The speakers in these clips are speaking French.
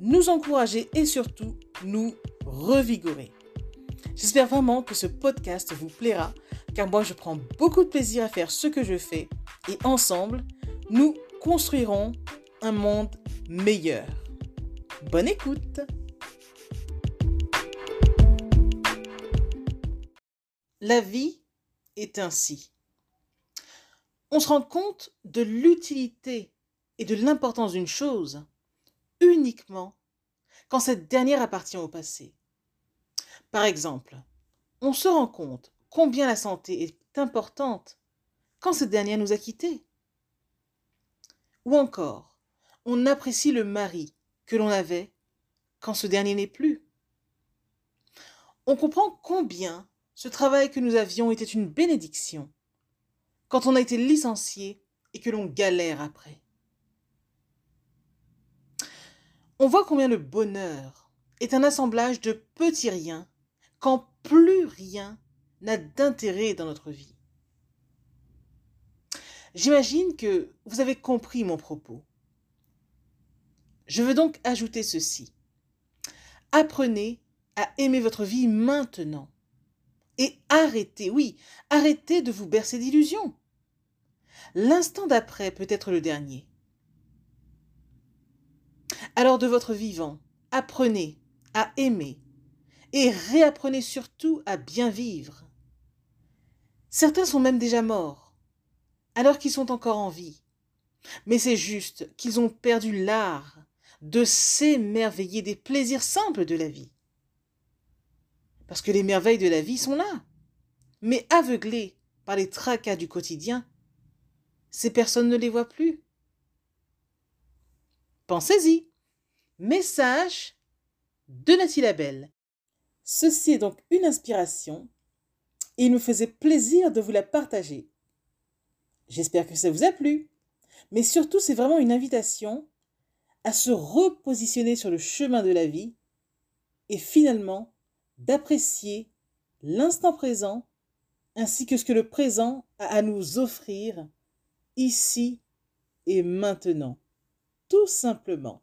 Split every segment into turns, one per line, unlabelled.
nous encourager et surtout nous revigorer. J'espère vraiment que ce podcast vous plaira car moi je prends beaucoup de plaisir à faire ce que je fais et ensemble, nous construirons un monde meilleur. Bonne écoute La vie est ainsi. On se rend compte de l'utilité et de l'importance d'une chose uniquement quand cette dernière appartient au passé. Par exemple, on se rend compte combien la santé est importante quand cette dernière nous a quittés. Ou encore, on apprécie le mari que l'on avait quand ce dernier n'est plus. On comprend combien ce travail que nous avions était une bénédiction quand on a été licencié et que l'on galère après. On voit combien le bonheur est un assemblage de petits riens quand plus rien n'a d'intérêt dans notre vie. J'imagine que vous avez compris mon propos. Je veux donc ajouter ceci. Apprenez à aimer votre vie maintenant. Et arrêtez, oui, arrêtez de vous bercer d'illusions. L'instant d'après peut être le dernier. Alors de votre vivant, apprenez à aimer et réapprenez surtout à bien vivre. Certains sont même déjà morts, alors qu'ils sont encore en vie. Mais c'est juste qu'ils ont perdu l'art de s'émerveiller des plaisirs simples de la vie. Parce que les merveilles de la vie sont là. Mais aveuglés par les tracas du quotidien, ces personnes ne les voient plus. Pensez-y. Message de Nathalie Labelle. Ceci est donc une inspiration et il me faisait plaisir de vous la partager. J'espère que ça vous a plu. Mais surtout, c'est vraiment une invitation à se repositionner sur le chemin de la vie et finalement d'apprécier l'instant présent ainsi que ce que le présent a à nous offrir ici et maintenant. Tout simplement.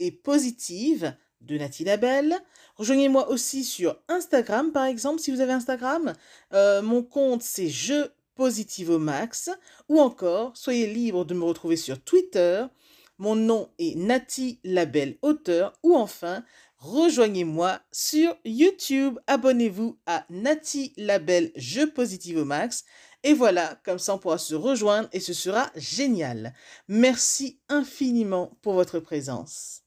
et Positive de Nathalie Labelle. Rejoignez-moi aussi sur Instagram, par exemple, si vous avez Instagram. Euh, mon compte, c'est Je Positive au Max. Ou encore, soyez libre de me retrouver sur Twitter. Mon nom est Nati Labelle Auteur. Ou enfin, rejoignez-moi sur YouTube. Abonnez-vous à Nati Labelle Je Positive au Max. Et voilà, comme ça on pourra se rejoindre et ce sera génial. Merci infiniment pour votre présence.